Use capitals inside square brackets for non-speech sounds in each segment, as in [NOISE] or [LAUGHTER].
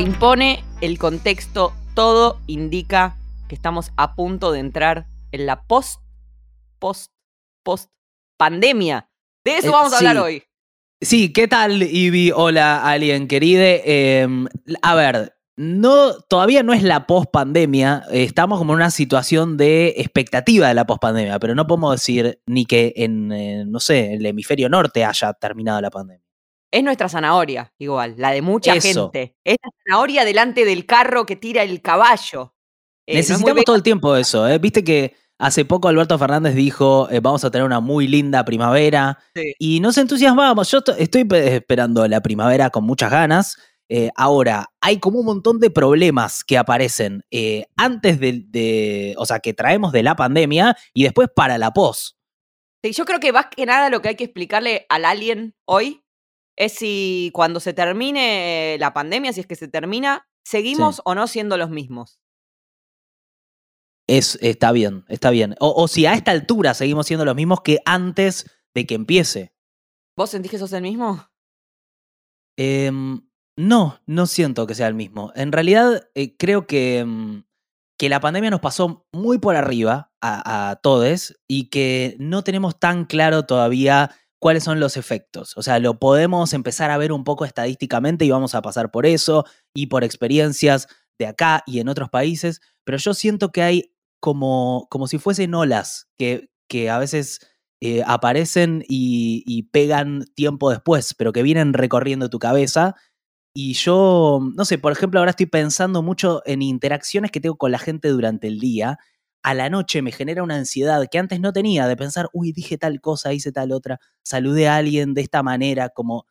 Se impone el contexto, todo indica que estamos a punto de entrar en la post, post, post pandemia. De eso Eh, vamos a hablar hoy. Sí, ¿qué tal, Ivy? Hola, alguien queride. Em, a ver, no, todavía no es la post-pandemia. Estamos como en una situación de expectativa de la post-pandemia, pero no podemos decir ni que en, eh, no sé, el hemisferio norte haya terminado la pandemia. Es nuestra zanahoria, igual, la de mucha Eso. gente. Es la zanahoria delante del carro que tira el caballo. Eh, no Necesitamos todo el tiempo eso, ¿eh? Viste que hace poco Alberto Fernández dijo, eh, vamos a tener una muy linda primavera. Sí. Y nos entusiasmamos. Yo to- estoy pe- esperando la primavera con muchas ganas. Eh, ahora, hay como un montón de problemas que aparecen antes de, de- O sea, que traemos de la pandemia y después para la pos. Sí, yo creo que más que nada lo que hay que explicarle al alien hoy es si cuando se termine la pandemia, si es que se termina, seguimos o no siendo los mismos. Es, está bien, está bien. O, o si a esta altura seguimos siendo los mismos que antes de que empiece. ¿Vos sentís que sos el mismo? Em, no, no siento que sea el mismo. En realidad, eh, creo que, em, que la pandemia nos pasó muy por arriba a, a todos y que no tenemos tan claro todavía cuáles son los efectos. O sea, lo podemos empezar a ver un poco estadísticamente y vamos a pasar por eso y por experiencias de acá y en otros países, pero yo siento que hay como, como si fuesen olas que, que a veces eh, aparecen y, y pegan tiempo después, pero que vienen recorriendo tu cabeza. Y yo, no sé, por ejemplo, ahora estoy pensando mucho en interacciones que tengo con la gente durante el día. A la noche me genera una ansiedad que antes no tenía de pensar, uy, dije tal cosa, hice tal otra, saludé a alguien de esta manera, como...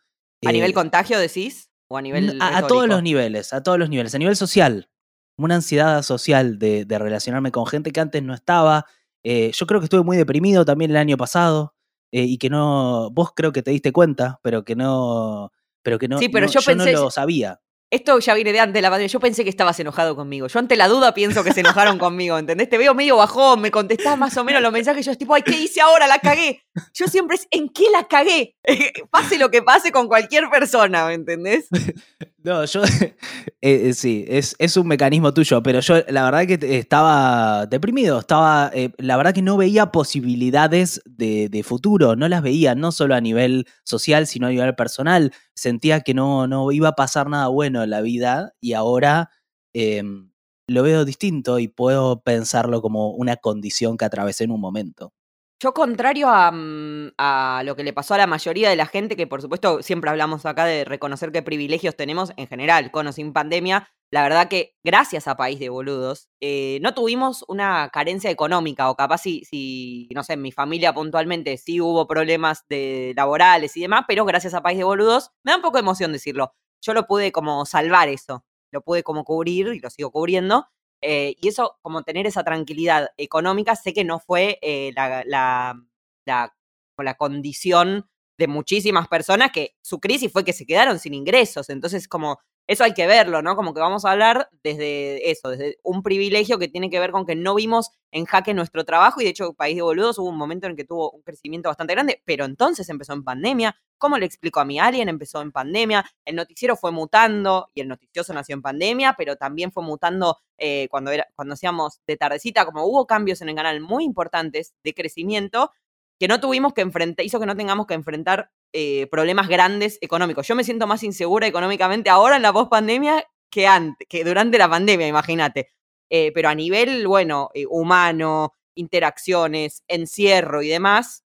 ¿A nivel eh, contagio decís? ¿O a nivel a, a todos los niveles, a todos los niveles. A nivel social, una ansiedad social de, de relacionarme con gente que antes no estaba. Eh, yo creo que estuve muy deprimido también el año pasado eh, y que no, vos creo que te diste cuenta, pero que no, pero que no, Sí, pero no- yo no pensé- lo sabía. Esto ya viene de antes la pandemia. Yo pensé que estabas enojado conmigo. Yo ante la duda pienso que se enojaron conmigo, ¿entendés? Te veo medio bajón, me contestás más o menos los mensajes. Yo es tipo, ay, ¿qué hice ahora? La cagué. Yo siempre es, ¿en qué la cagué? [LAUGHS] pase lo que pase con cualquier persona, ¿me entendés? [LAUGHS] No, yo, [LAUGHS] eh, eh, sí, es, es un mecanismo tuyo, pero yo la verdad que estaba deprimido, estaba, eh, la verdad que no veía posibilidades de, de futuro, no las veía, no solo a nivel social, sino a nivel personal. Sentía que no, no iba a pasar nada bueno en la vida y ahora em, lo veo distinto y puedo pensarlo como una condición que atravesé en un momento. Yo, contrario a, mm, a lo que le pasó a la mayoría de la gente, que por supuesto siempre hablamos acá de reconocer qué privilegios tenemos en general, con o sin pandemia, la verdad que gracias a País de Boludos, eh, no tuvimos una carencia económica, o capaz si, si, no sé, en mi familia puntualmente sí hubo problemas de laborales y demás, pero gracias a País de Boludos, me da un poco de emoción decirlo. Yo lo pude como salvar eso, lo pude como cubrir y lo sigo cubriendo. Eh, y eso, como tener esa tranquilidad económica, sé que no fue eh, la, la, la- la condición de muchísimas personas que su crisis fue que se quedaron sin ingresos. Entonces, como eso hay que verlo, ¿no? Como que vamos a hablar desde eso, desde un privilegio que tiene que ver con que no vimos en jaque nuestro trabajo y de hecho, País de Boludos hubo un momento en que tuvo un crecimiento bastante grande, pero entonces empezó en pandemia. ¿Cómo le explico a mi alien? Empezó en pandemia, el noticiero fue mutando y el noticioso nació en pandemia, pero también fue mutando eh, cuando, era, cuando hacíamos de tardecita, como hubo cambios en el canal muy importantes de crecimiento, que no tuvimos que enfrentar, hizo que no tengamos que enfrentar eh, problemas grandes económicos. Yo me siento más insegura económicamente ahora en la post-pandemia que antes, que durante la pandemia, imagínate. Eh, pero a nivel, bueno, eh, humano, interacciones, encierro y demás,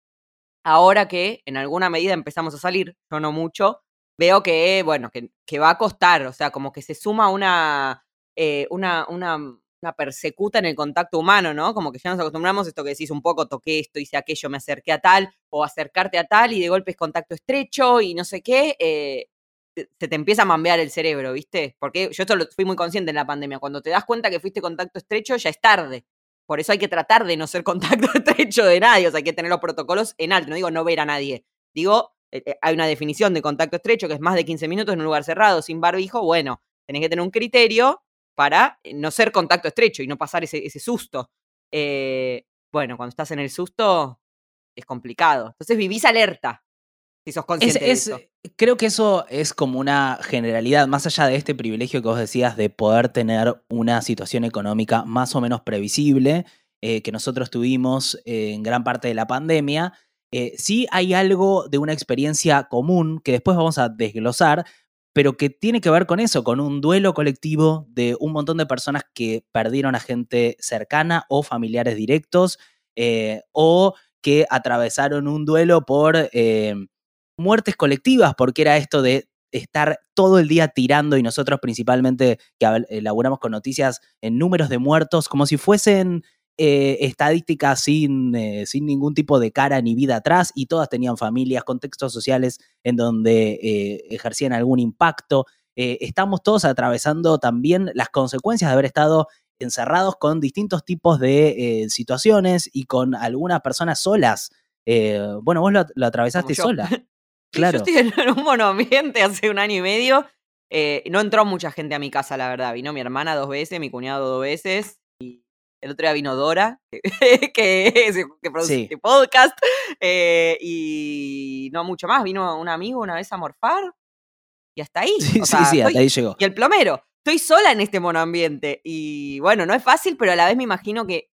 ahora que en alguna medida empezamos a salir, yo no mucho, veo que, bueno, que, que va a costar, o sea, como que se suma una, una, una, una persecuta en el contacto humano, ¿no? Como que ya nos acostumbramos a esto que decís un poco, toqué esto, hice aquello, me acerqué a tal, o acercarte a tal y de golpe es contacto estrecho y no sé qué, eh, se te empieza a mambear el cerebro, ¿viste? Porque yo esto lo fui muy consciente en la pandemia, cuando te das cuenta que fuiste contacto estrecho ya es tarde. Por eso hay que tratar de no ser [LAUGHS] contacto estrecho de nadie, o sea, hay que tener los protocolos en alto, no digo no ver a nadie, digo, eh, eh, hay una definición de contacto estrecho que es más de 15 minutos en un lugar cerrado, sin barbijo, bueno, tenés que tener un criterio para eh, no ser contacto estrecho y no pasar ese, ese susto. Eh, bueno, cuando estás en el susto es complicado. Entonces vivís alerta. Si sos consciente de eso. Creo que eso es como una generalidad, más allá de este privilegio que vos decías de poder tener una situación económica más o menos previsible, eh, que nosotros tuvimos eh, en gran parte de la pandemia. Eh, sí hay algo de una experiencia común que después vamos a desglosar, pero que tiene que ver con eso, con un duelo colectivo de un montón de personas que perdieron a gente cercana o familiares directos, o que atravesaron un duelo por muertes colectivas, porque era esto de estar todo el día tirando y nosotros principalmente que elaboramos con noticias en números de muertos, como si fuesen eh, estadísticas sin, eh, sin ningún tipo de cara ni vida atrás y todas tenían familias, contextos sociales en donde eh, ejercían algún impacto. estamos todos atravesando también las consecuencias de haber estado encerrados con distintos tipos de situaciones y con algunas personas solas. bueno, vos lo, atravesaste sola. [LAUGHS] Claro. Yo estoy en [LAUGHS] un monoambiente hace un año y medio. no entró mucha gente a mi casa, la verdad. Vino mi hermana dos veces, mi cuñado dos veces. El otro día vino Dora, [LAUGHS] que, que, produce este podcast. Eh, y no mucho más. Vino un amigo una vez a morfar. Y hasta ahí. Sí, sí, sí, hasta ahí llegó. Y el plomero. Estoy sola en este monoambiente. Y bueno, no es fácil, pero a la vez me imagino que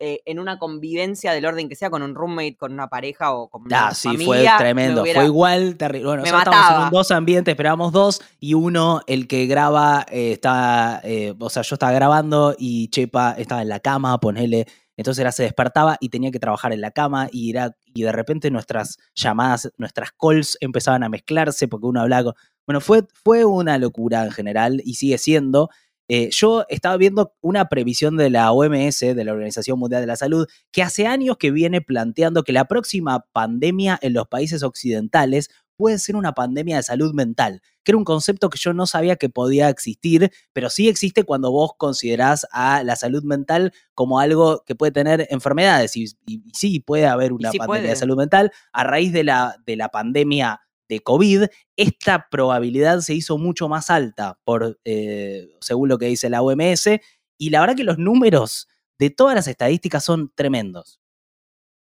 eh, en una convivencia del orden que sea con un roommate, con una pareja o con una ah, sí, fue tremendo. Fue igual terrible. Bueno, nosotros estábamos en dos ambientes, esperábamos dos y uno, el que graba, eh, estaba, eh, o sea, yo estaba grabando y Chepa estaba en la cama, ponele. Entonces era, se despertaba y tenía que trabajar en la cama y, era, y de repente nuestras llamadas, nuestras calls empezaban a mezclarse porque uno hablaba con... Bueno, fue, fue una locura en general y sigue siendo. Eh, yo estaba viendo una previsión de la OMS, de la Organización Mundial de la Salud, que hace años que viene planteando que la próxima pandemia en los países occidentales puede ser una pandemia de salud mental, que era un concepto que yo no sabía que podía existir, pero sí existe cuando vos considerás a la salud mental como algo que puede tener enfermedades. Y, sí, puede haber una pandemia de salud mental a raíz de la, de la pandemia de COVID, esta probabilidad se hizo mucho más alta, por, eh, según lo que dice la OMS, y la verdad que los números de todas las estadísticas son tremendos.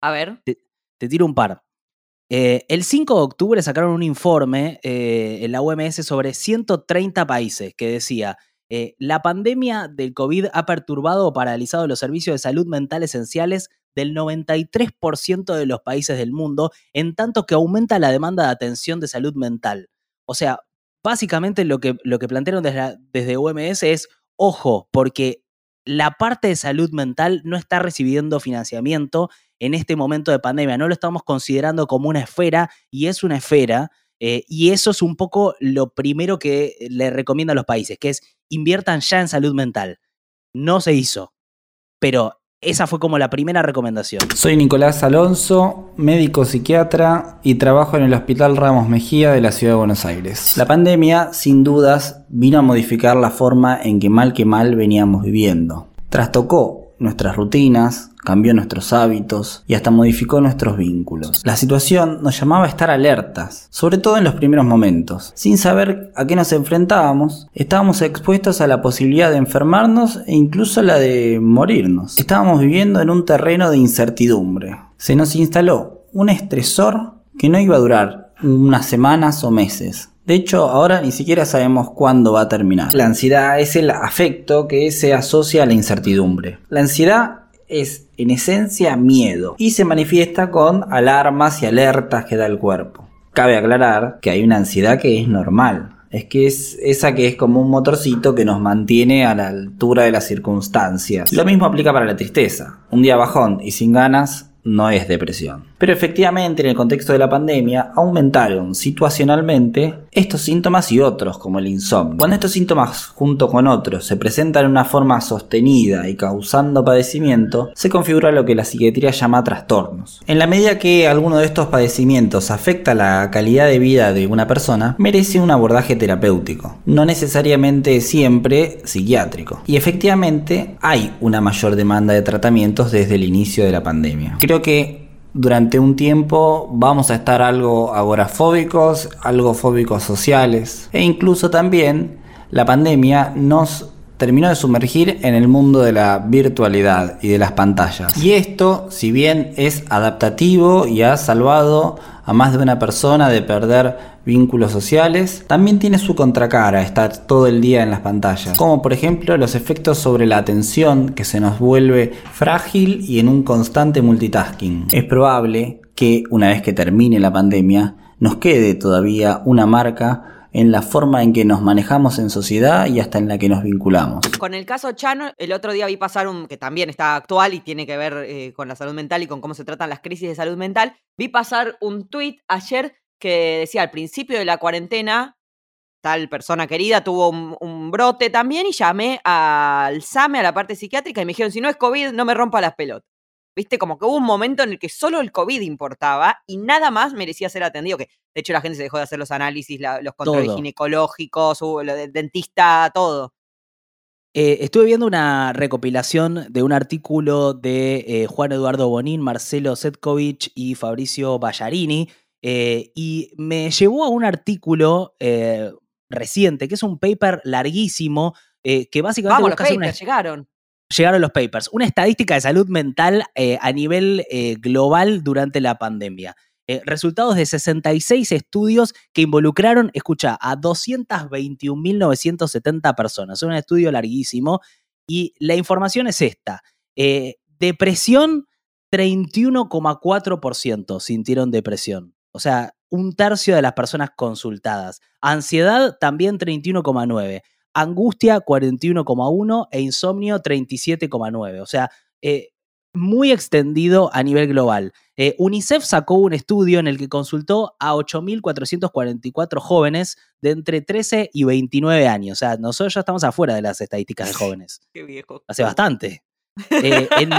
A ver. Te, tiro un par. Eh, el 5 de octubre sacaron un informe eh, en la OMS sobre 130 países que decía, la pandemia del COVID ha perturbado o paralizado los servicios de salud mental esenciales del 93% de los países del mundo, en tanto que aumenta la demanda de atención de salud mental. O sea, básicamente lo que, lo que plantearon desde, desde OMS es, ojo, porque la parte de salud mental no está recibiendo financiamiento en este momento de pandemia, no lo estamos considerando como una esfera y es una esfera. Eh, y eso es un poco lo primero que le recomiendo a los países, que es inviertan ya en salud mental. No se hizo, pero esa fue como la primera recomendación. Soy Nicolás Alonso, médico psiquiatra y trabajo en el Hospital Ramos Mejía de la Ciudad de Buenos Aires. La pandemia, sin dudas, vino a modificar la forma en que mal que mal veníamos viviendo. Trastocó nuestras rutinas, cambió nuestros hábitos y hasta modificó nuestros vínculos. La situación nos llamaba a estar alertas, sobre todo en los primeros momentos. Sin saber a qué nos enfrentábamos, estábamos expuestos a la posibilidad de enfermarnos e incluso la de morirnos. Estábamos viviendo en un terreno de incertidumbre. Se nos instaló un estresor que no iba a durar unas semanas o meses. De hecho, ahora ni siquiera sabemos cuándo va a terminar. La ansiedad es el afecto que se asocia a la incertidumbre. La ansiedad es en esencia miedo y se manifiesta con alarmas y alertas que da el cuerpo. Cabe aclarar que hay una ansiedad que es normal, es que es esa que es como un motorcito que nos mantiene a la altura de las circunstancias. Lo mismo aplica para la tristeza. Un día bajón y sin ganas no es depresión. Pero efectivamente en el contexto de la pandemia aumentaron situacionalmente estos síntomas y otros como el insomnio. Cuando estos síntomas junto con otros se presentan en una forma sostenida y causando padecimiento, se configura lo que la psiquiatría llama trastornos. En la medida que alguno de estos padecimientos afecta la calidad de vida de una persona, merece un abordaje terapéutico, no necesariamente siempre psiquiátrico. Y efectivamente hay una mayor demanda de tratamientos desde el inicio de la pandemia. Que durante un tiempo vamos a estar algo agorafóbicos, algo fóbicos sociales e incluso también la pandemia nos terminó de sumergir en el mundo de la virtualidad y de las pantallas. Y esto, si bien es adaptativo y ha salvado a más de una persona de perder vínculos sociales, también tiene su contracara estar todo el día en las pantallas, como por ejemplo los efectos sobre la atención que se nos vuelve frágil y en un constante multitasking. Es probable que una vez que termine la pandemia nos quede todavía una marca en la forma en que nos manejamos en sociedad y hasta en la que nos vinculamos. Con el caso Chano, el otro día vi pasar un que también está actual y tiene que ver eh, con la salud mental y con cómo se tratan las crisis de salud mental. Vi pasar un tuit ayer que decía al principio de la cuarentena, tal persona querida tuvo un, un, brote también y llamé al SAME, a la parte psiquiátrica, y me dijeron, si no es COVID, no me rompa las pelotas. Viste, como que hubo un momento en el que solo el COVID importaba y nada más merecía ser atendido. Que de hecho la gente se dejó de hacer los análisis, la, los controles Todo. ginecológicos, hubo lo del dentista, todo. Eh, estuve viendo una recopilación de un artículo de eh, Juan Eduardo Bonín, Marcelo Setkovich y Fabricio Ballarini, eh, y me llevó a un artículo eh, reciente, que es un paper larguísimo, eh, que básicamente Vamos, los una papers llegaron. llegaron los papers. Una estadística de salud mental eh, a nivel global durante la pandemia. Resultados de 66 estudios que involucraron, escucha, a 221.970 personas. Es un estudio larguísimo y la información es esta. Depresión, 31,4% sintieron depresión. O sea, un tercio de las personas consultadas. Ansiedad, también 31,9% angustia 41,1 e insomnio 37,9. O sea, eh, muy extendido a nivel global. Eh, UNICEF sacó un estudio en el que consultó a 8.444 jóvenes de entre 13 y 29 años. O sea, nosotros ya estamos afuera de las estadísticas de jóvenes. [LAUGHS] Qué viejo. Hace bastante. Eh, en,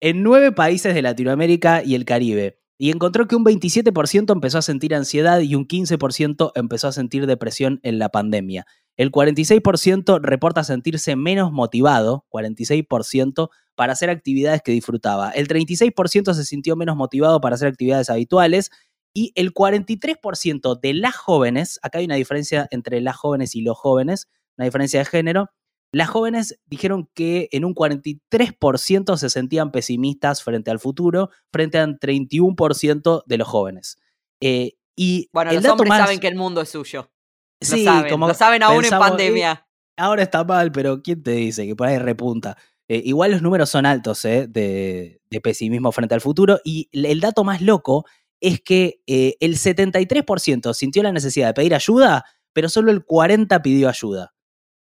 en nueve países de Latinoamérica y el Caribe. Y encontró que un 27% empezó a sentir ansiedad y un 15% empezó a sentir depresión en la pandemia. El 46% reporta sentirse menos motivado, 46%, para hacer actividades que disfrutaba. El 36% se sintió menos motivado para hacer actividades habituales. Y el 43% de las jóvenes, acá hay una diferencia entre las jóvenes y los jóvenes, una diferencia de género, las jóvenes dijeron que en un 43% se sentían pesimistas frente al futuro, frente al 31% de los jóvenes. Eh, y Bueno, el los hombres más- saben que el mundo es suyo. Lo Sí, saben, como lo saben aún pensamos, en pandemia. ahora está mal, pero ¿quién te dice que por ahí repunta? Eh, igual los números son altos eh, de, de pesimismo frente al futuro y el el dato más loco es que eh, el 73% sintió la necesidad de pedir ayuda, pero solo el 40% pidió ayuda.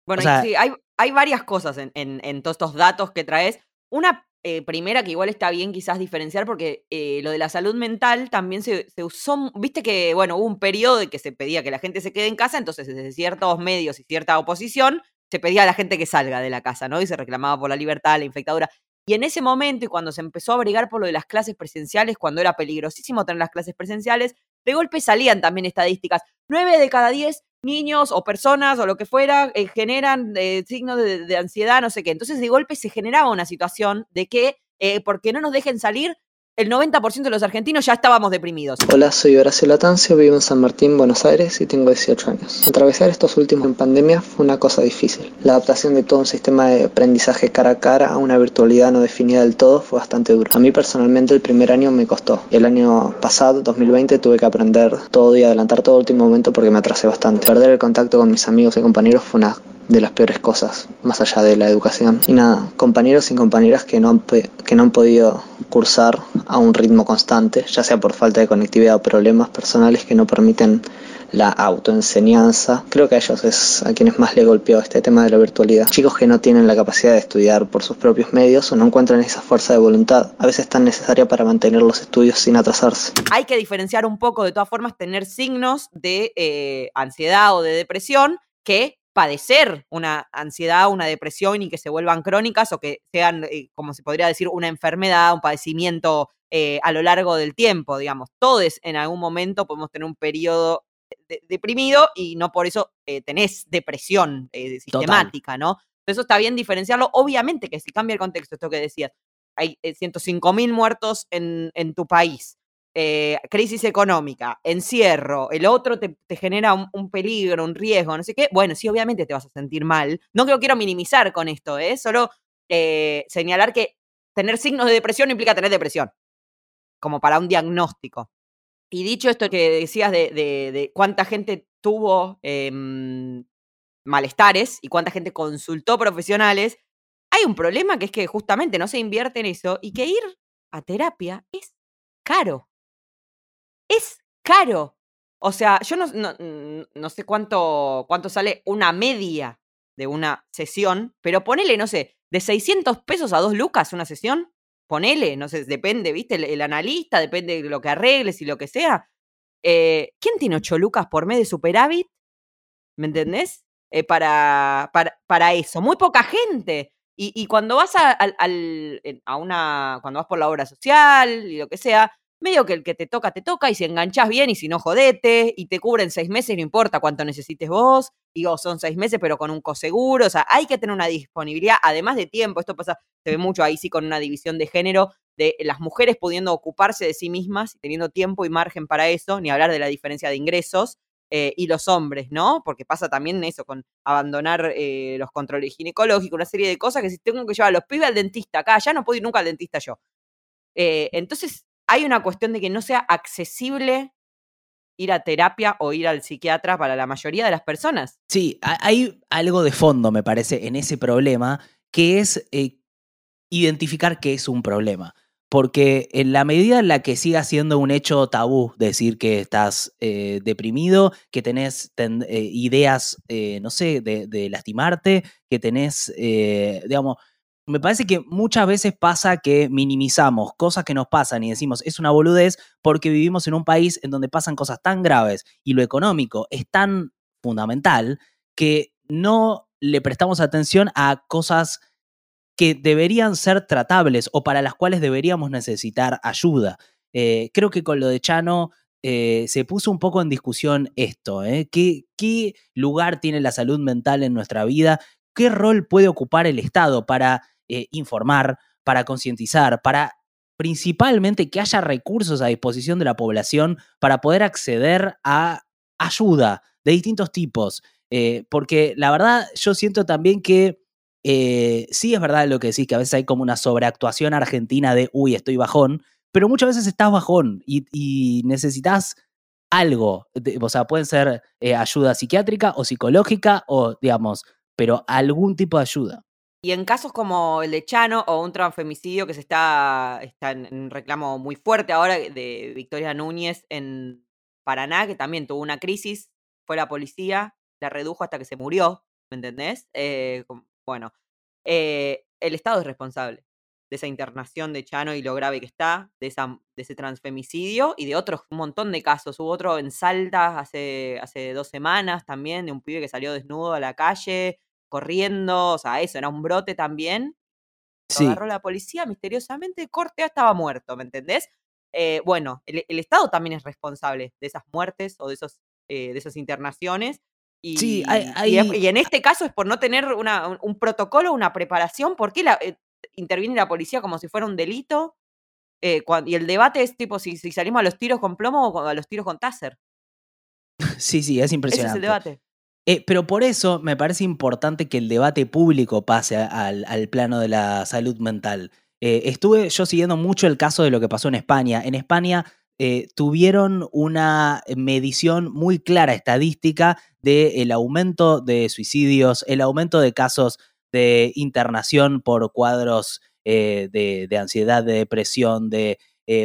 Bueno, O sea- sí, hay, hay varias cosas en, todos estos datos que traes. Una eh, primera que igual está bien quizás diferenciar porque eh, lo de la salud mental también se, se usó, viste que, bueno, hubo un periodo de que se pedía que la gente se quede en casa, entonces desde ciertos medios y cierta oposición se pedía a la gente que salga de la casa, ¿no? Y se reclamaba por la libertad, la infectadura. Y en ese momento, y cuando se empezó a abrigar por lo de las clases presenciales, cuando era peligrosísimo tener las clases presenciales, de golpe salían también estadísticas. Nueve de cada diez niños o personas o lo que fuera eh, generan eh, signos de, ansiedad, no sé qué. Entonces, de golpe se generaba una situación de que, eh, porque no nos dejen salir, el 90% de los argentinos ya estábamos deprimidos. Hola, soy Horacio Latancio, vivo en San Martín, Buenos Aires y tengo 18 años. Atravesar estos últimos en pandemia fue una cosa difícil. La adaptación de todo un sistema de aprendizaje cara a cara a una virtualidad no definida del todo fue bastante duro. A mí personalmente el primer año me costó. El año pasado, 2020, tuve que aprender todo y adelantar todo último momento porque me atrasé bastante. Perder el contacto con mis amigos y compañeros fue una de las peores cosas, más allá de la educación. Y nada, compañeros y compañeras que no han, que no han podido cursar a un ritmo constante, ya sea por falta de conectividad o problemas personales que no permiten la autoenseñanza. Creo que a ellos es a quienes más le golpeó este tema de la virtualidad. Chicos que no tienen la capacidad de estudiar por sus propios medios o no encuentran esa fuerza de voluntad, a veces tan necesaria para mantener los estudios sin atrasarse. Hay que diferenciar un poco, de todas formas, tener signos de eh, ansiedad o de depresión que padecer una ansiedad, una depresión y que se vuelvan crónicas o que sean, eh, como se podría decir, una enfermedad, un padecimiento eh, a lo largo del tiempo, digamos. Todos en algún momento podemos tener un periodo de- deprimido y no por eso eh, tenés depresión sistemática, ¿no? Eso está bien diferenciarlo. Obviamente que si cambia el contexto, esto que decías, hay 105 mil muertos en, en tu país. Eh, crisis económica, encierro, el otro te, genera un, peligro, un riesgo, no sé qué, bueno, sí, obviamente te vas a sentir mal. No quiero minimizar con esto, ¿eh? Solo eh, señalar que tener signos de depresión implica tener depresión, como para un diagnóstico. Y dicho esto que decías de, cuánta gente tuvo em, malestares y cuánta gente consultó profesionales, hay un problema que es que justamente no se invierte en eso y que ir a terapia es caro. Es caro. O sea, yo no, no, sé cuánto, cuánto sale una media de una sesión, pero ponele, no sé, de 600 pesos a 2 lucas una sesión, ponele, no sé, depende, ¿viste? El, analista, depende de lo que arregles y lo que sea. Eh, ¿Quién tiene 8 lucas por mes de superávit? ¿Me entendés? Eh, para, para, para, eso. Muy poca gente. Y, cuando vas a, a, una. Cuando vas por la obra social y lo que sea, medio que el que te toca, te toca, y si enganchás bien y si no, jodete, y te cubren seis meses, no importa cuánto necesites vos, y son seis meses, pero con un coseguro, o sea, hay que tener una disponibilidad, además de tiempo, esto pasa, se ve mucho ahí sí con una división de género, de las mujeres pudiendo ocuparse de sí mismas teniendo tiempo y margen para eso, ni hablar de la diferencia de ingresos, eh, y los hombres, ¿no? Porque pasa también eso, con abandonar eh, los controles ginecológicos, una serie de cosas que si tengo que llevar los pibes al dentista acá, ya no puedo ir nunca al dentista yo. Eh, entonces, hay una cuestión de que no sea accesible ir a terapia o ir al psiquiatra para la mayoría de las personas. Sí, hay algo de fondo, me parece, en ese problema, que es eh, identificar que es un problema. Porque en la medida en la que siga siendo un hecho tabú decir que estás eh, deprimido, que tenés eh, ideas, no sé, de, de, lastimarte, que tenés, digamos, me parece que muchas veces pasa que minimizamos cosas que nos pasan y decimos es una boludez porque vivimos en un país en donde pasan cosas tan graves y lo económico es tan fundamental que no le prestamos atención a cosas que deberían ser tratables o para las cuales deberíamos necesitar ayuda. Eh, creo que con lo de Chano eh, se puso un poco en discusión esto, ¿eh? ¿Qué, ¿Qué lugar tiene la salud mental en nuestra vida? ¿Qué rol puede ocupar el Estado para eh, informar, para concientizar, para principalmente que haya recursos a disposición de la población para poder acceder a ayuda de distintos tipos. Eh, porque la verdad, yo siento también que eh, sí es verdad lo que decís, que a veces hay como una sobreactuación argentina de, uy, estoy bajón, pero muchas veces estás bajón y, necesitas algo. o sea, pueden ser ayuda psiquiátrica o psicológica o, digamos, pero algún tipo de ayuda. Y en casos como el de Chano o un transfemicidio que se está, está en reclamo muy fuerte ahora de Victoria Núñez en Paraná, que también tuvo una crisis, fue la policía, la redujo hasta que se murió, ¿me entendés? Eh, bueno, eh, el Estado es responsable de esa internación de Chano y lo grave que está, de, de ese transfemicidio y de otros, un montón de casos. Hubo otro en Salta hace, hace dos semanas también, de un pibe que salió desnudo a la calle, corriendo, o sea, eso, era un brote también. Lo agarró la policía misteriosamente, Cortea estaba muerto, ¿me entendés? Eh, bueno, el, Estado también es responsable de esas muertes o de, esos, eh, de esas internaciones. Y, sí, hay, y, en este caso es por no tener una, un, protocolo, una preparación. ¿Por qué la, eh, interviene la policía como si fuera un delito? y el debate es tipo si, si, salimos a los tiros con plomo o a los tiros con taser. [LAUGHS] Sí, sí, es impresionante. Ese es el debate. Eh, pero por eso me parece importante que el debate público pase al, plano de la salud mental. Eh, estuve yo siguiendo mucho el caso de lo que pasó en España. En España eh, tuvieron una medición muy clara estadística del aumento de suicidios, el aumento de casos de internación por cuadros de, de, ansiedad, de depresión, de,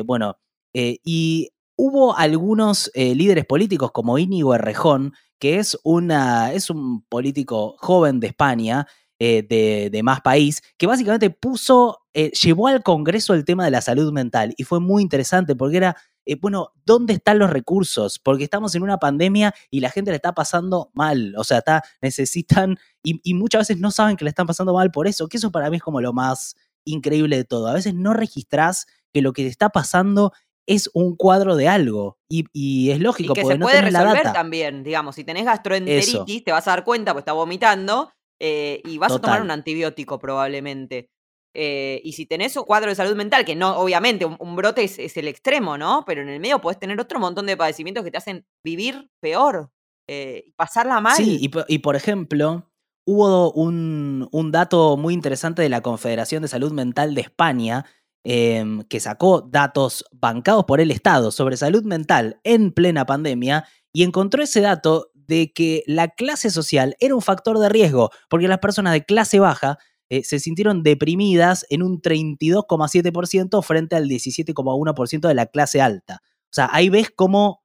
bueno, y hubo algunos líderes políticos como Íñigo Errejón que es, una, es un político joven de España, eh, de, más país, que básicamente puso, eh, llevó al Congreso el tema de la salud mental y fue muy interesante porque era, eh, bueno, ¿dónde están los recursos? Porque estamos en una pandemia y la gente le está pasando mal, o sea, está, necesitan, y, y muchas veces no saben que le están pasando mal por eso, que eso para mí es como lo más increíble de todo. A veces no registrás que lo que te está pasando es un cuadro de algo. Y, es lógico, y que se puede resolver también, digamos, si tenés gastroenteritis, te vas a dar cuenta, pues está vomitando, eh, y vas a tomar un antibiótico probablemente. Eh, y si tenés un cuadro de salud mental, que no, obviamente, un, brote es, el extremo, ¿no? Pero en el medio podés tener otro montón de padecimientos que te hacen vivir peor eh, y pasarla mal. Sí, y, por ejemplo, hubo un, dato muy interesante de la Confederación de Salud Mental de España, em, que sacó datos bancados por el Estado sobre salud mental en plena pandemia y encontró ese dato de que la clase social era un factor de riesgo, porque las personas de clase baja eh, se sintieron deprimidas en un 32,7% frente al 17,1% de la clase alta. O sea, ahí ves cómo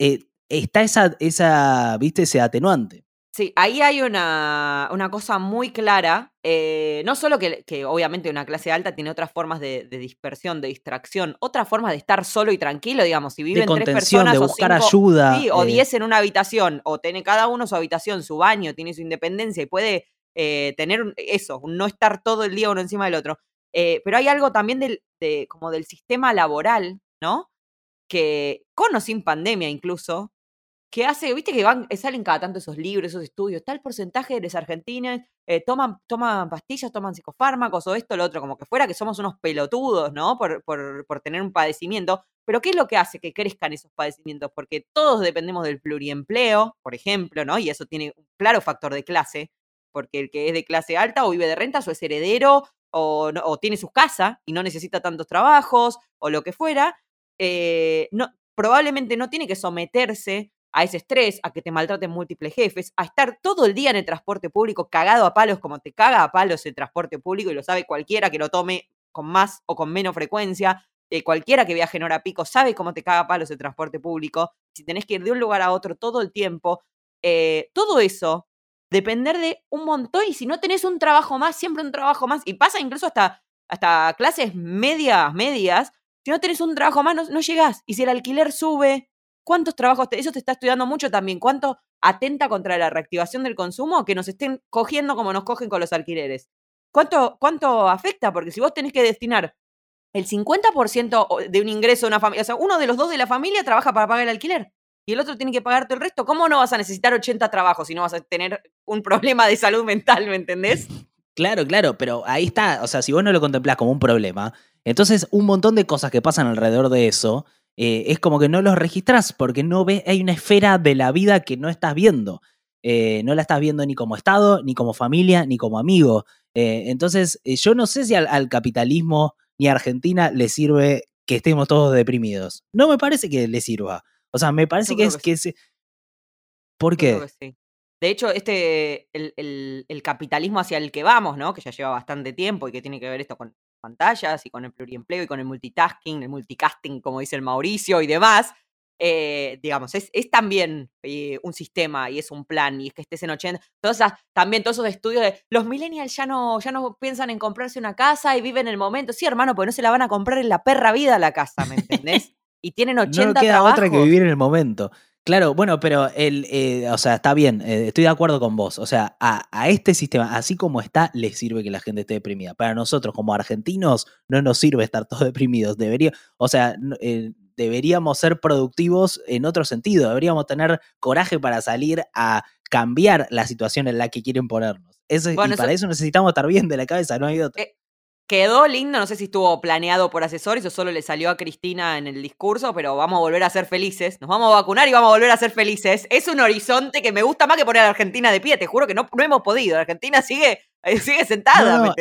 eh, está esa, esa, ¿viste? Ese atenuante. Sí, ahí hay una, una cosa muy clara. Eh, no solo que, que, obviamente una clase alta tiene otras formas de, dispersión, de distracción, otras formas de estar solo y tranquilo, digamos, si viven tres personas de buscar ayuda. o diez en una habitación, o tiene cada uno su habitación, su baño, tiene su independencia y puede eh, tener eso, no estar todo el día uno encima del otro. Eh, pero hay algo también del, de, como del sistema laboral, ¿no? Que con o sin pandemia incluso, que hace, viste que van, salen cada tanto esos libros, esos estudios, tal porcentaje de los argentinos eh, toman, toman pastillas, toman psicofármacos o esto, lo otro, como que fuera que somos unos pelotudos, ¿no? Por, por, por, tener un padecimiento. Pero ¿qué es lo que hace que crezcan esos padecimientos? Porque todos dependemos del pluriempleo, por ejemplo, ¿no? Y eso tiene un claro factor de clase porque el que es de clase alta o vive de rentas o es heredero o, tiene su casa y no necesita tantos trabajos o lo que fuera, eh, probablemente no tiene que someterse a ese estrés, a que te maltraten múltiples jefes, a estar todo el día en el transporte público cagado a palos como te caga a palos el transporte público y lo sabe cualquiera que lo tome con más o con menos frecuencia. Eh, cualquiera que viaje en hora pico sabe cómo te caga a palos el transporte público. Si tenés que ir de un lugar a otro todo el tiempo, eh, todo eso depender de un montón y si no tenés un trabajo más, siempre un trabajo más, y pasa incluso hasta, hasta clases medias, medias, si no tenés un trabajo más, no, llegás. Y si el alquiler sube, ¿cuántos trabajos? Te, eso te está estudiando mucho también. ¿Cuánto atenta contra la reactivación del consumo que nos estén cogiendo como nos cogen con los alquileres? ¿Cuánto, cuánto afecta? Porque si vos tenés que destinar el 50% de un ingreso de una familia, o sea, uno de los dos de la familia trabaja para pagar el alquiler y el otro tiene que pagarte el resto, ¿cómo no vas a necesitar 80 trabajos si no vas a tener un problema de salud mental, ¿me entendés? Claro, claro, pero ahí está, o sea, si vos no lo contemplás como un problema, entonces un montón de cosas que pasan alrededor de eso, eh, es como que no los registras porque no ves, hay una esfera de la vida que no estás viendo. Eh, no la estás viendo ni como Estado, ni como familia, ni como amigo. Eh, entonces, yo no sé si al, al, capitalismo ni a Argentina le sirve que estemos todos deprimidos. No me parece que le sirva. O sea, me parece que es que, ¿Por qué? De hecho, este, el, capitalismo hacia el que vamos, ¿no? Que ya lleva bastante tiempo y que tiene que ver esto con pantallas y con el pluriempleo y con el multitasking, el multicasting, como dice el Mauricio y demás. Eh, digamos, es, también eh, un sistema y es un plan y es que estés en 80. Todas también todos esos estudios de los millennials ya no, ya no piensan en comprarse una casa y viven el momento. Sí, hermano, pues no se la van a comprar en la perra vida la casa, ¿me entendés? [LAUGHS] y tienen 80 no queda otra que vivir en el momento. Claro, bueno, pero el, eh, o sea, está bien, eh, estoy de acuerdo con vos. O sea, a, este sistema, así como está, le sirve que la gente esté deprimida. Para nosotros, como argentinos, no nos sirve estar todos deprimidos. Debería, o sea, eh, deberíamos ser productivos en otro sentido. Deberíamos tener coraje para salir a cambiar la situación en la que quieren ponernos. y para eso necesitamos estar bien de la cabeza, no hay otra. Quedó lindo, no sé si estuvo planeado por asesores o solo le salió a Cristina en el discurso, pero vamos a volver a ser felices. Nos vamos a vacunar y vamos a volver a ser felices. Es un horizonte que me gusta más que poner a la Argentina de pie. Te juro que no, no hemos podido. La Argentina sigue, eh, sigue sentada.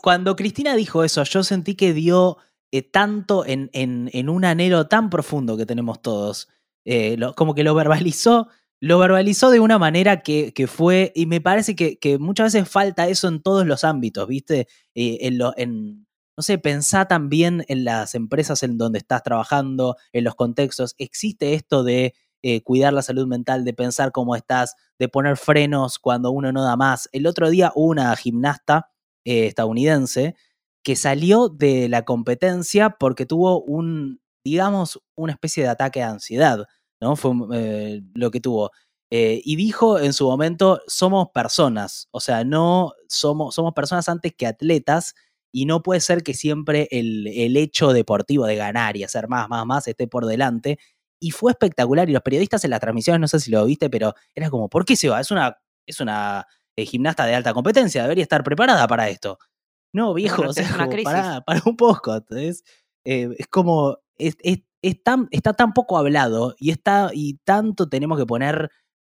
cuando Cristina dijo eso, yo sentí que dio eh, tanto en, en, un anhelo tan profundo que tenemos todos. Eh, como que lo verbalizó lo verbalizó de una manera que, fue, y me parece que, muchas veces falta eso en todos los ámbitos, ¿viste? Eh, en, lo, en, no sé, pensá también en las empresas en donde estás trabajando, en los contextos. Existe esto de eh, cuidar la salud mental, de pensar cómo estás, de poner frenos cuando uno no da más. El otro día hubo una gimnasta eh, estadounidense que salió de la competencia porque tuvo un, digamos, una especie de ataque de ansiedad. ¿No? Fue eh, lo que tuvo. Eh, y dijo en su momento, somos personas, o sea, no somos, somos personas antes que atletas y no puede ser que siempre el, hecho deportivo de ganar y hacer más, más, más esté por delante. Y fue espectacular y los periodistas en las transmisiones, no sé si lo viste, pero era como, ¿por qué se va? Es una, es una eh, gimnasta de alta competencia, debería estar preparada para esto. No, viejo, Bueno, o sea, [LAUGHS] pará un poco. ¿entendés? Eh, es como, es, es- es tan, está tan poco hablado y, está, y tanto tenemos que poner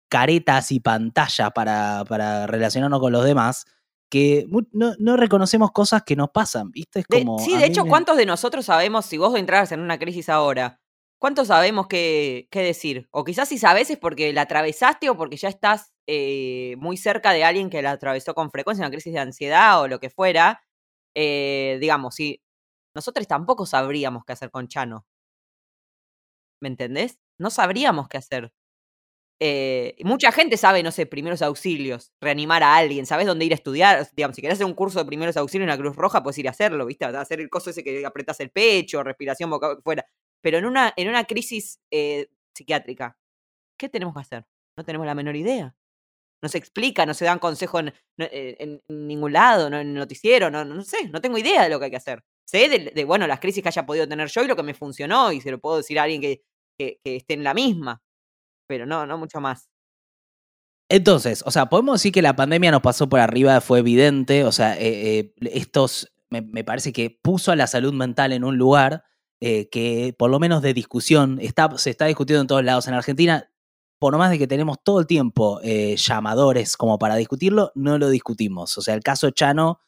caretas y pantallas para, para relacionarnos con los demás que no, no reconocemos cosas que nos pasan, ¿viste? Es De- como, sí, de hecho, me- ¿cuántos de nosotros sabemos si vos entraras en una crisis ahora? ¿Cuántos sabemos qué, qué decir? O quizás si sabes es porque la atravesaste o porque ya estás eh, muy cerca de alguien que la atravesó con frecuencia, una crisis de ansiedad o lo que fuera. Eh, digamos, si nosotros tampoco sabríamos qué hacer con Chano. ¿Me entendés? No sabríamos qué hacer. Eh, mucha gente sabe, no sé, primeros auxilios, reanimar a alguien, ¿sabes dónde ir a estudiar? Digamos, si querés hacer un curso de primeros auxilios en la Cruz Roja, puedes ir a hacerlo, ¿viste? Hacer el coso ese que apretas el pecho, respiración boca fuera. Pero en una, en una crisis eh, psiquiátrica, ¿qué tenemos que hacer? No tenemos la menor idea. No se explica, no se dan consejos en, no- eh, en ningún lado, no en el noticiero, no, no sé, no tengo idea de lo que hay que hacer. Sé de, de, bueno, las crisis que haya podido tener yo y lo que me funcionó, y se lo puedo decir a alguien que, que, que esté en la misma. Pero no, no mucho más. Entonces, o sea, podemos decir que la pandemia nos pasó por arriba, fue evidente, o sea, eh, eh, estos, me, parece que puso a la salud mental en un lugar eh, que por lo menos de discusión, está, se está discutiendo en todos lados en Argentina, por más de que tenemos todo el tiempo eh, llamadores como para discutirlo, no lo discutimos. O sea, el caso Chano,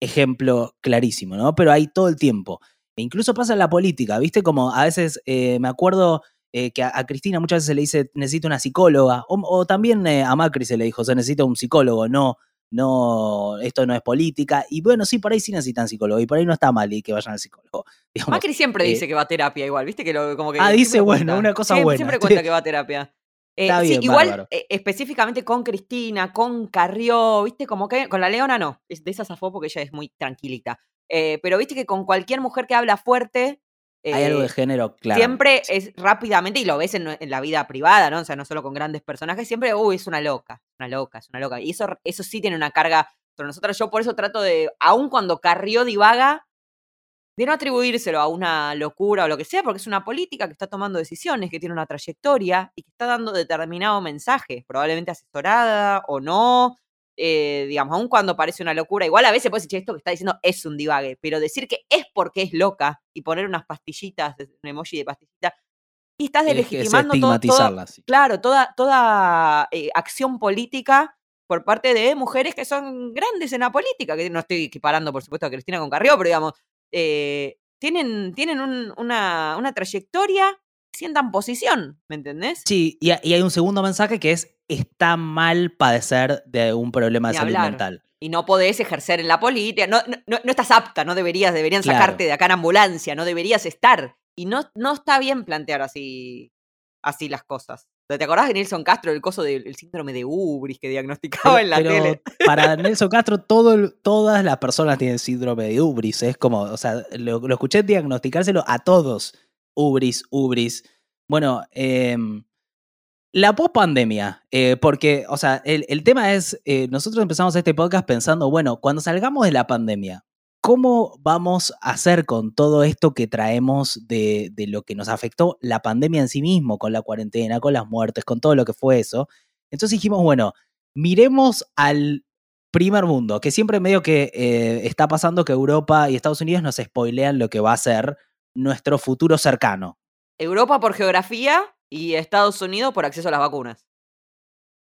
ejemplo clarísimo, ¿no? Pero hay todo el tiempo. E incluso pasa en la política, ¿viste? Como a veces eh, me acuerdo eh, que a, a Cristina muchas veces se le dice necesito una psicóloga, o, o también eh, a Macri se le dijo, se necesita un psicólogo, no, no, esto no es política. Y bueno, sí, por ahí sí necesitan psicólogo, y por ahí no está mal y que vayan al psicólogo. [LAUGHS] Digamos, Macri siempre dice que va a terapia igual, ¿viste? Que lo, como que Ah, dice, bueno, cuenta. una cosa Siempre- buena. Siempre [LAUGHS] cuenta que va a terapia. Eh, Está sí, bien, igual, eh, específicamente con Cristina, con Carrió, ¿viste? Como que con la Leona no, es de esa zafó porque ella es muy tranquilita. Eh, pero viste que con cualquier mujer que habla fuerte, hay algo de eh, género, claro. siempre es rápidamente, y lo ves en, en la vida privada, ¿no? O sea, no solo con grandes personajes, siempre, uy, es una loca, una loca, es una loca. Y eso, eso sí tiene una carga sobre nosotros. Yo por eso trato de, aun cuando Carrió divaga, de no atribuírselo a una locura o lo que sea, porque es una política que está tomando decisiones, que tiene una trayectoria y que está dando determinado mensaje, probablemente asesorada o no. eh, digamos, aun cuando parece una locura, igual a veces puedes decir esto que está diciendo es un divague, pero decir que es porque es loca y poner unas pastillitas, un emoji de pastillita, y estás Es que es delegitimando todo, sí. claro, toda, toda eh, acción política por parte de mujeres que son grandes en la política, que no estoy equiparando, por supuesto, a Cristina con Carrió, pero digamos, eh, tienen, tienen un- una, una trayectoria, sientan posición, ¿me entendés? Sí, y, ha- y hay un segundo mensaje que es, está mal padecer de un problema de salud hablar. mental. Y no podés ejercer en la política, no, no, no- no estás apta, no deberías, deberían Claro. sacarte de acá en ambulancia, no deberías estar. Y no, no está bien plantear así, así las cosas. ¿Te acordás de Nelson Castro, el coso del el síndrome de Ubris que diagnosticaba en la Pero tele? para [LAUGHS] Nelson Castro, todo, todas las personas tienen síndrome de Ubris. Es como, o sea, lo, lo escuché diagnosticárselo a todos. Ubris, Ubris. Bueno, em, la pospandemia, eh, porque, o sea, el, el tema es, eh, nosotros empezamos este podcast pensando, bueno, cuando salgamos de la pandemia, ¿cómo vamos a hacer con todo esto que traemos de, de lo que nos afectó la pandemia en sí mismo, con la cuarentena, con las muertes, con todo lo que fue eso? Entonces dijimos, bueno, miremos al primer mundo, que siempre medio que eh, está pasando que Europa y Estados Unidos nos spoilean lo que va a ser nuestro futuro cercano. Europa por geografía y Estados Unidos por acceso a las vacunas.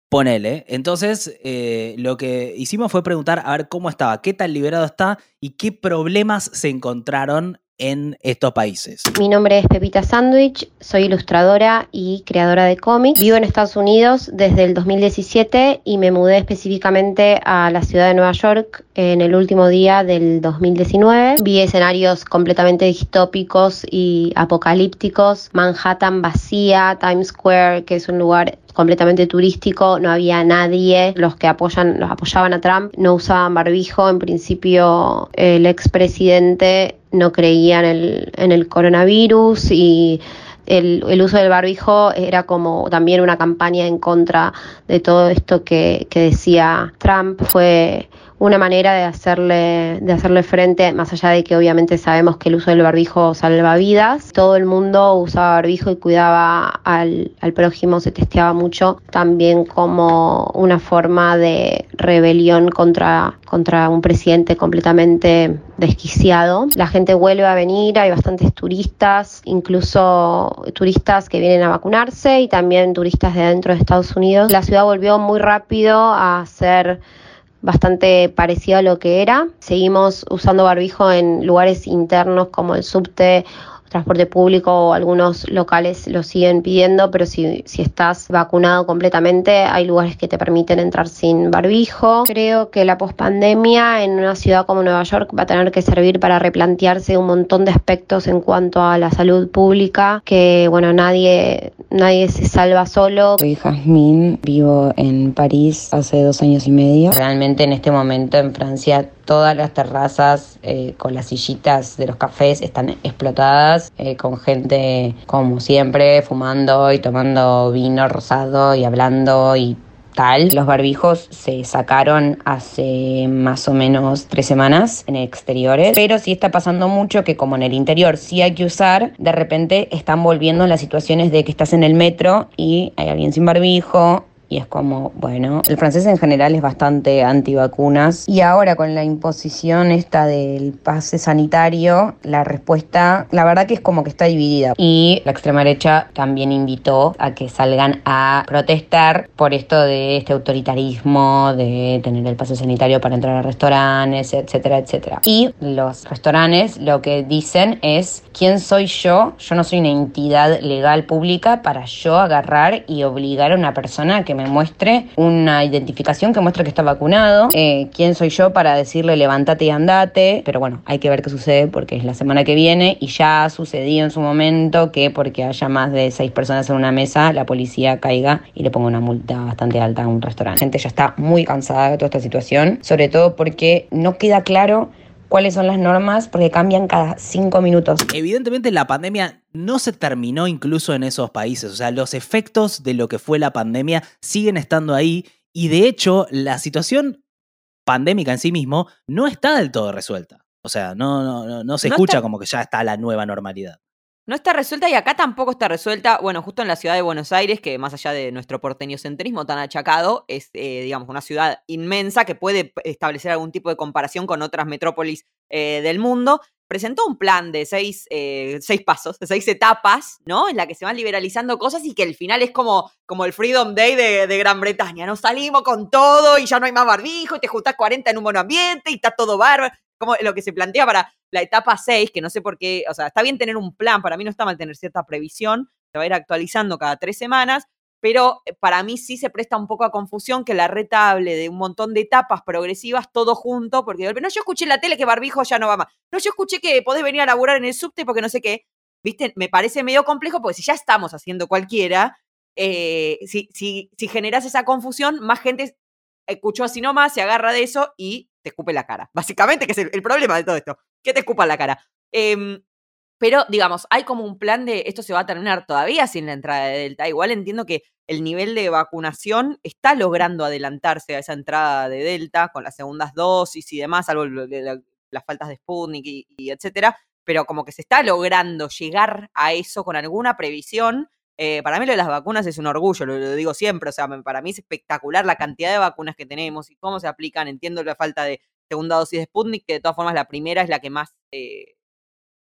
Ponele. Entonces, eh, lo que hicimos fue preguntar a ver cómo estaba, qué tan liberado está y qué problemas se encontraron en estos países. Mi nombre es Pepita Sandwich, soy ilustradora y creadora de cómics. Vivo en Estados Unidos desde el 2017 y me mudé específicamente a la ciudad de Nueva York en el último día del 2019. Vi escenarios completamente distópicos y apocalípticos, Manhattan vacía, Times Square, que es un lugar completamente turístico, no había nadie, los que apoyan, los apoyaban a Trump no usaban barbijo, en principio el expresidente no creía en el, en el coronavirus y el, el, uso del barbijo era como también una campaña en contra de todo esto que, que decía Trump. Fue una manera de hacerle, de hacerle frente, más allá de que obviamente sabemos que el uso del barbijo salva vidas, todo el mundo usaba barbijo y cuidaba al, al prójimo, se testeaba mucho, también como una forma de rebelión contra, contra un presidente completamente desquiciado. La gente vuelve a venir, hay bastantes turistas, incluso turistas que vienen a vacunarse y también turistas de dentro de Estados Unidos. La ciudad volvió muy rápido a ser bastante parecido a lo que era. Seguimos usando barbijo en lugares internos como el subte transporte público o algunos locales lo siguen pidiendo, pero si, si estás vacunado completamente, hay lugares que te permiten entrar sin barbijo. Creo que la pospandemia en una ciudad como Nueva York va a tener que servir para replantearse un montón de aspectos en cuanto a la salud pública, que bueno, nadie, nadie se salva solo. Soy Jazmín, vivo en París hace dos años y medio. Realmente en este momento en Francia todas las terrazas eh, con las sillitas de los cafés están explotadas, eh, con gente como siempre fumando y tomando vino rosado y hablando y tal. Los barbijos se sacaron hace más o menos tres semanas en exteriores, pero sí está pasando mucho que como en el interior sí hay que usar, de repente están volviendo las situaciones de que estás en el metro y hay alguien sin barbijo y es como, bueno, el francés en general es bastante antivacunas. Y ahora con la imposición esta del pase sanitario, la respuesta, la verdad que es como que está dividida. Y la extrema derecha también invitó a que salgan a protestar por esto de este autoritarismo, de tener el pase sanitario para entrar a restaurantes, etcétera, etcétera. Y los restaurantes lo que dicen es, ¿quién soy yo? Yo no soy una entidad legal pública para yo agarrar y obligar a una persona que me muestre una identificación que muestre que está vacunado. Eh, ¿Quién soy yo para decirle levántate y andate? Pero bueno, hay que ver qué sucede porque es la semana que viene y ya ha sucedido en su momento que porque haya más de seis personas en una mesa, la policía caiga y le ponga una multa bastante alta a un restaurante. La gente ya está muy cansada de toda esta situación, sobre todo porque no queda claro cuáles son las normas porque cambian cada cinco minutos. Evidentemente la pandemia no se terminó incluso en esos países, o sea, los efectos de lo que fue la pandemia siguen estando ahí y de hecho la situación pandémica en sí mismo no está del todo resuelta. O sea, no, no, no, se escucha como que ya está la nueva normalidad. No está resuelta y acá tampoco está resuelta, bueno, justo en la ciudad de Buenos Aires, que más allá de nuestro porteñocentrismo tan achacado, es, eh, digamos, una ciudad inmensa que puede establecer algún tipo de comparación con otras metrópolis eh, del mundo, presentó un plan de seis, eh, seis pasos, de seis etapas, ¿no? En la que se van liberalizando cosas y que el final es como, como el Freedom Day de, Gran Bretaña, ¿no? Salimos con todo y ya no hay más barbijo y te juntás 40 en un buen ambiente y está todo bárbaro como lo que se plantea para la etapa 6, que no sé por qué, o sea, está bien tener un plan, para mí no está mal tener cierta previsión, se va a ir actualizando cada tres semanas, pero eh, para mí sí se presta un poco a confusión que la reta hable de un montón de etapas progresivas todo junto, porque no, yo escuché en la tele que barbijo ya no va más, no, yo escuché que podés venir a laburar en el subte porque no sé qué, viste, me parece medio complejo porque si ya estamos haciendo cualquiera, eh, si, si, si generas esa confusión, más gente escuchó así nomás, se agarra de eso y te escupe la cara. Básicamente, que es el, problema de todo esto, que te escupa la cara. Em, pero, digamos, hay como un plan de esto se va a terminar todavía sin la entrada de Delta. Igual entiendo que el nivel de vacunación está logrando adelantarse a esa entrada de Delta con las segundas dosis y demás, salvo las faltas de Sputnik y, y etcétera. Pero como que se está logrando llegar a eso con alguna previsión eh, para mí lo de las vacunas es un orgullo, lo, digo siempre, o sea, para mí es espectacular la cantidad de vacunas que tenemos y cómo se aplican. Entiendo la falta de segunda dosis de Sputnik, que de todas formas la primera es la que más, eh,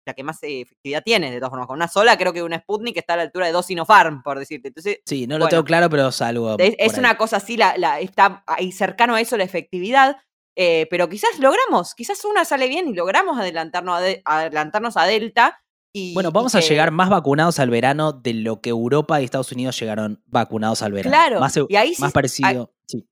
la que más eh, efectividad tiene, de todas formas. Con una sola creo que una Sputnik está a la altura de dos Sinopharm, por decirte. Entonces, sí, no lo tengo claro, pero salgo. Es, una cosa así, la, la, está ahí cercano a eso la efectividad. pero quizás logramos, quizás una sale bien y logramos adelantarnos adelantarnos a Delta bueno, vamos a llegar más vacunados al verano de lo que Europa y Estados Unidos llegaron vacunados al verano. Claro, más, y ahí más parecido. sí.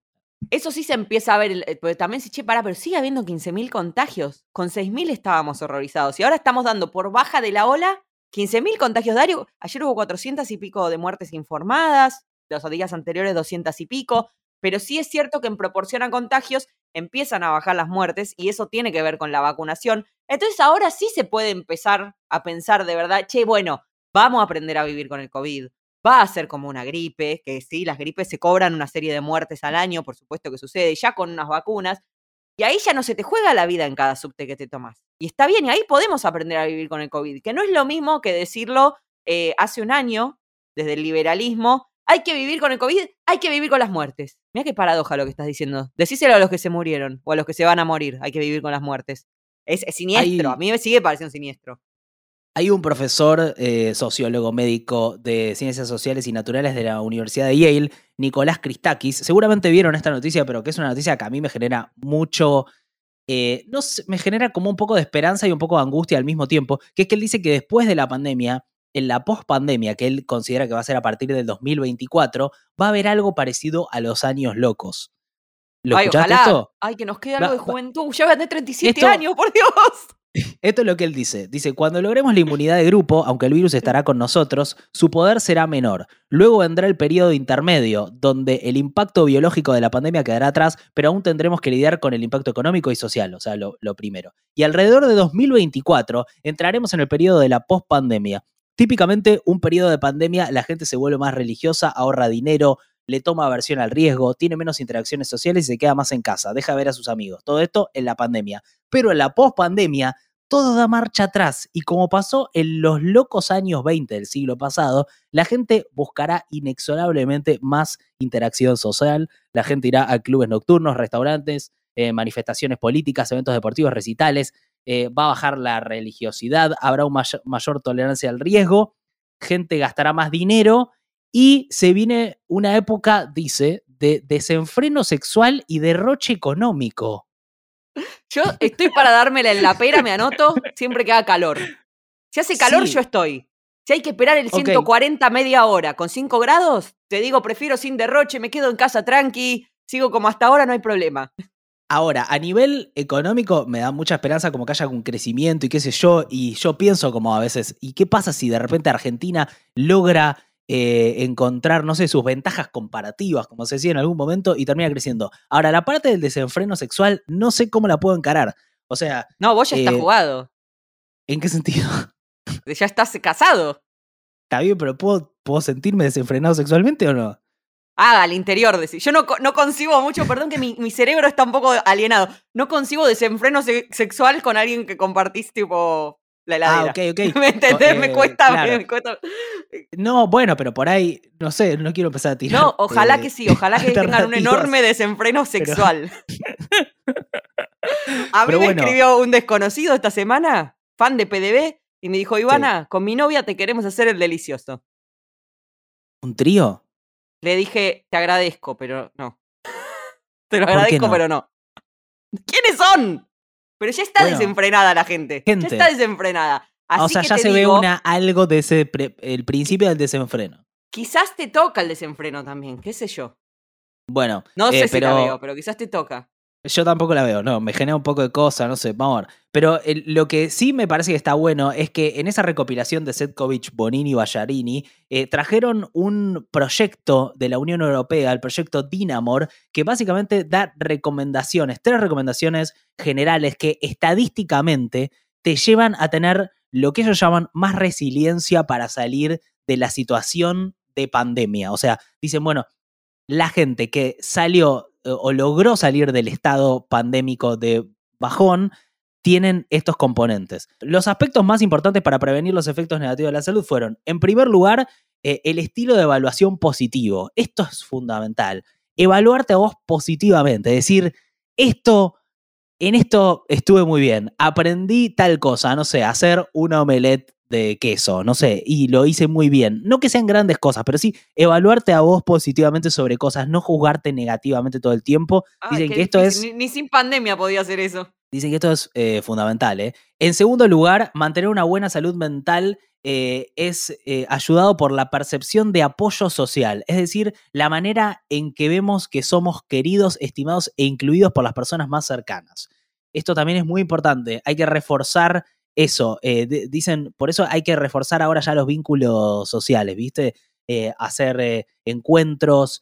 Eso sí se empieza a ver, eh, porque también se che, para, pero sigue habiendo 15.000 contagios. Con 6.000 estábamos horrorizados. Y ahora estamos dando por baja de la ola 15.000 contagios diarios. Ayer hubo 400 y pico de muertes informadas, los días anteriores 200 y pico. Pero sí es cierto que en proporción a contagios empiezan a bajar las muertes y eso tiene que ver con la vacunación. Entonces ahora sí se puede empezar a pensar de verdad, che, bueno, vamos a aprender a vivir con el COVID. Va a ser como una gripe, que sí, las gripes se cobran una serie de muertes al año, por supuesto que sucede, ya con unas vacunas, Y ahí ya no se te juega la vida en cada subte que te tomas. Y está bien, y ahí podemos aprender a vivir con el COVID, que no es lo mismo que decirlo eh, hace un año, desde el liberalismo, hay que vivir con el COVID, hay que vivir con las muertes. Mira qué paradoja lo que estás diciendo. Decíselo a los que se murieron o a los que se van a morir, hay que vivir con las muertes. Es, siniestro, a mí me sigue pareciendo siniestro. Hay un profesor eh, sociólogo médico de ciencias sociales y naturales de la Universidad de Yale, Nicolás Christakis. Seguramente vieron esta noticia, pero que es una noticia que a mí me genera mucho. Eh, no me genera como un poco de esperanza y un poco de angustia al mismo tiempo, que es que él dice que después de la pandemia, en la post-pandemia, que él considera que va a ser a partir del 2024, va a haber algo parecido a los años locos. ¿Lo Ay, esto? Ay, que nos quede algo de juventud. Ya van de 37 años, por Dios. [LAUGHS] Esto es lo que él dice. Dice, cuando logremos la inmunidad de grupo, aunque el virus estará con nosotros, su poder será menor. Luego vendrá el periodo intermedio, donde el impacto biológico de la pandemia quedará atrás, pero aún tendremos que lidiar con el impacto económico y social, o sea, lo, lo primero. Y alrededor de 2024 entraremos en el periodo de la post-pandemia. Típicamente, un periodo de pandemia, la gente se vuelve más religiosa, ahorra dinero, le toma aversión al riesgo, tiene menos interacciones sociales y se queda más en casa, deja ver a sus amigos. Todo esto en la pandemia. Pero en la post-pandemia, todo da marcha atrás y como pasó en los locos años 20 del siglo pasado, la gente buscará inexorablemente más interacción social, la gente irá a clubes nocturnos, restaurantes, eh, manifestaciones políticas, eventos deportivos, recitales, eh, va a bajar la religiosidad, habrá una mayor tolerancia al riesgo, gente gastará más dinero y se viene una época, dice, de desenfreno sexual y derroche económico. Yo estoy para dármela en la pera, me anoto, siempre que haga calor. Si hace calor, yo estoy. Si hay que esperar el 140 media hora con 5 grados, te digo, prefiero sin derroche, me quedo en casa tranqui, sigo como hasta ahora, no hay problema. Ahora, a nivel económico me da mucha esperanza como que haya un crecimiento y qué sé yo, y yo pienso como a veces, ¿y qué pasa si de repente Argentina logra eh, encontrar, no sé, sus ventajas comparativas, como se decía en algún momento, y termina creciendo. Ahora, la parte del desenfreno sexual, no sé cómo la puedo encarar. O sea. No, vos ya estás eh, jugado. ¿En qué sentido? Ya estás casado. Está bien, pero ¿puedo, ¿puedo sentirme desenfrenado sexualmente o no? Ah, al interior. De, yo no, no concibo mucho, perdón que mi, mi, cerebro está un poco alienado. No concibo desenfreno sexual con alguien que compartís tipo la heladera. Ah, ok, ok. [LAUGHS] ¿Me entendés? me, cuesta, me, cuesta, No, bueno, pero por ahí, no sé, no quiero empezar a tirar. No, ojalá que sí, ojalá que tengan un enorme desenfreno sexual. [LAUGHS] a mí me escribió un desconocido esta semana, fan de PDB, y me dijo, Ivana, con mi novia te queremos hacer el delicioso. ¿Un trío? Le dije, te agradezco, pero no. [LAUGHS] Te lo agradezco, pero no. ¿Quiénes son? Pero ya está desenfrenada la gente. Ya está desenfrenada. o sea, ya se ve una, algo de ese el principio del desenfreno. Quizás te toca el desenfreno también, qué sé yo. Bueno, no sé eh, si la veo, pero quizás te toca. Yo tampoco la veo, no, me genera un poco de cosa, no sé, vamos a ver. Pero lo que sí me parece que está bueno es que en esa recopilación de Setkovich, Bonini y Ballarini eh, trajeron un proyecto de la Unión Europea, el proyecto Dinamor, que básicamente da recomendaciones, tres recomendaciones generales que estadísticamente te llevan a tener lo que ellos llaman más resiliencia para salir de la situación de pandemia. O sea, dicen, bueno, la gente que salió o logró salir del estado pandémico de bajón, tienen estos componentes. Los aspectos más importantes para prevenir los efectos negativos de la salud fueron, en primer lugar, eh, el estilo de evaluación positivo. Esto es fundamental. Evaluarte a vos positivamente, decir, esto, en esto estuve muy bien, aprendí tal cosa, no sé, hacer una omelette de queso, no sé, y lo hice muy bien. No que sean grandes cosas, pero sí evaluarte a vos positivamente sobre cosas, no juzgarte negativamente todo el tiempo. Dicen que esto es... Ni, sin pandemia podía hacer eso. Dicen que esto es eh, fundamental. ¿eh? En segundo lugar, mantener una buena salud mental eh, es eh, ayudado por la percepción de apoyo social, es decir, la manera en que vemos que somos queridos, estimados e incluidos por las personas más cercanas. Esto también es muy importante. Hay que reforzar eso, eh, dicen, por eso hay que reforzar ahora ya los vínculos sociales, ¿viste? Eh, hacer eh, encuentros,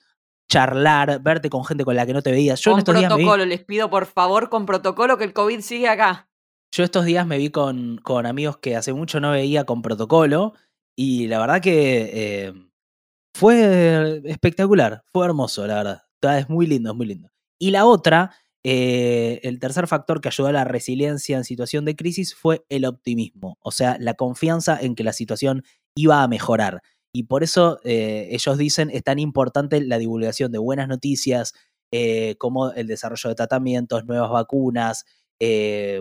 charlar, verte con gente con la que no te veías. Yo con protocolo, les pido por favor con protocolo que el COVID sigue acá. Yo estos días me vi con, con amigos que hace mucho no veía con protocolo y la verdad que fue espectacular, fue hermoso, la verdad. Es muy lindo, es muy lindo. Y la otra eh, el tercer factor que ayudó a la resiliencia en situación de crisis fue el optimismo, o sea, la confianza en que la situación iba a mejorar. Y por eso eh, ellos dicen es tan importante la divulgación de buenas noticias, eh, como el desarrollo de tratamientos, nuevas vacunas,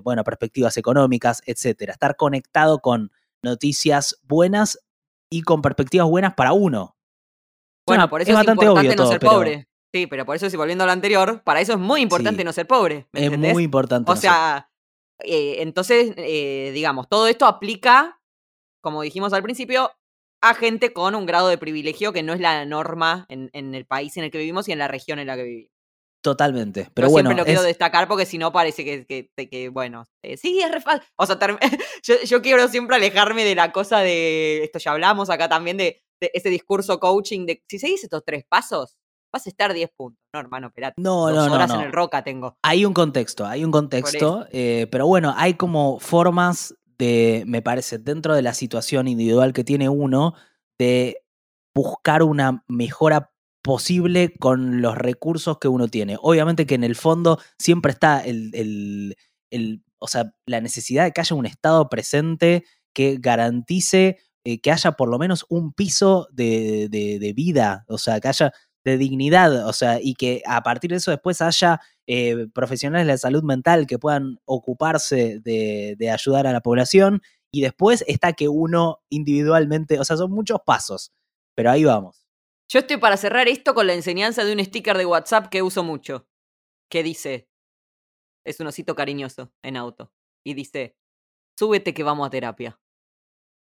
bueno, perspectivas económicas, etcétera. Estar conectado con noticias buenas y con perspectivas buenas para uno. Bueno, por eso es, importante no ser pobre. Sí, pero por eso, si volviendo a lo anterior, para eso es muy importante no ser pobre. es muy importante. O sea, eh, entonces, eh, digamos, todo esto aplica, como dijimos al principio, a gente con un grado de privilegio que no es la norma en, el país en el que vivimos y en la región en la que vivimos. Totalmente. Pero bueno, siempre lo quiero destacar porque si no parece que, que, bueno, eh, sí, es re O sea, [LAUGHS] yo, quiero siempre alejarme de la cosa de, esto ya hablamos acá también, de, ese discurso coaching de, si seguís estos tres pasos, vas a estar 10 puntos. No, hermano, espérate. No, no, horas en el Roca tengo. Hay un contexto, hay un contexto, eh, pero bueno, hay como formas de, me parece, dentro de la situación individual que tiene uno, de buscar una mejora posible con los recursos que uno tiene. Obviamente que en el fondo siempre está el, o sea, la necesidad de que haya un Estado presente que garantice eh, que haya por lo menos un piso de, de, vida, o sea, que haya de dignidad, o sea, y que a partir de eso después haya eh, profesionales de la salud mental que puedan ocuparse de, de ayudar a la población, y después está que uno individualmente, o sea, son muchos pasos, pero ahí vamos. Yo estoy para cerrar esto con la enseñanza de un sticker de WhatsApp que uso mucho, que dice, es un osito cariñoso en auto, y dice, súbete que vamos a terapia.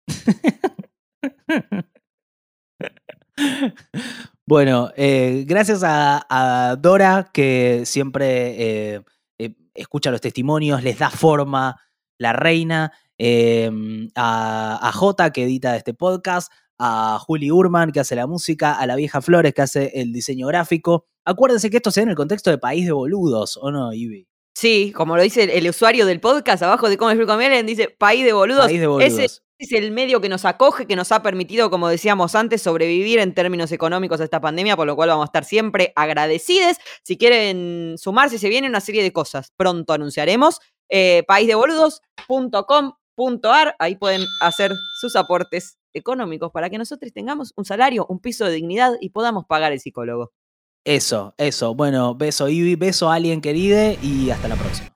[LAUGHS] bueno, eh, gracias a, Dora que siempre eh, eh, escucha los testimonios, les da forma, la reina, a, a Jota que edita este podcast, a Juli Urman, que hace la música, a la vieja Flores, que hace el diseño gráfico. Acuérdense que esto se da en el contexto de país de boludos, ¿o no, Ivy? Sí, como lo dice el, usuario del podcast, abajo de cómo explico dice país de boludos. País de boludos. Ese es el medio que nos acoge, que nos ha permitido, como decíamos antes, sobrevivir en términos económicos a esta pandemia, por lo cual vamos a estar siempre agradecidos. Si quieren sumarse, se viene una serie de cosas. Pronto anunciaremos. Eh, paísdeboludos.com.ar, ahí pueden hacer sus aportes económicos para que nosotros tengamos un salario, un piso de dignidad y podamos pagar el psicólogo. Eso, eso. Bueno, beso Ivy, beso a alguien querido y hasta la próxima.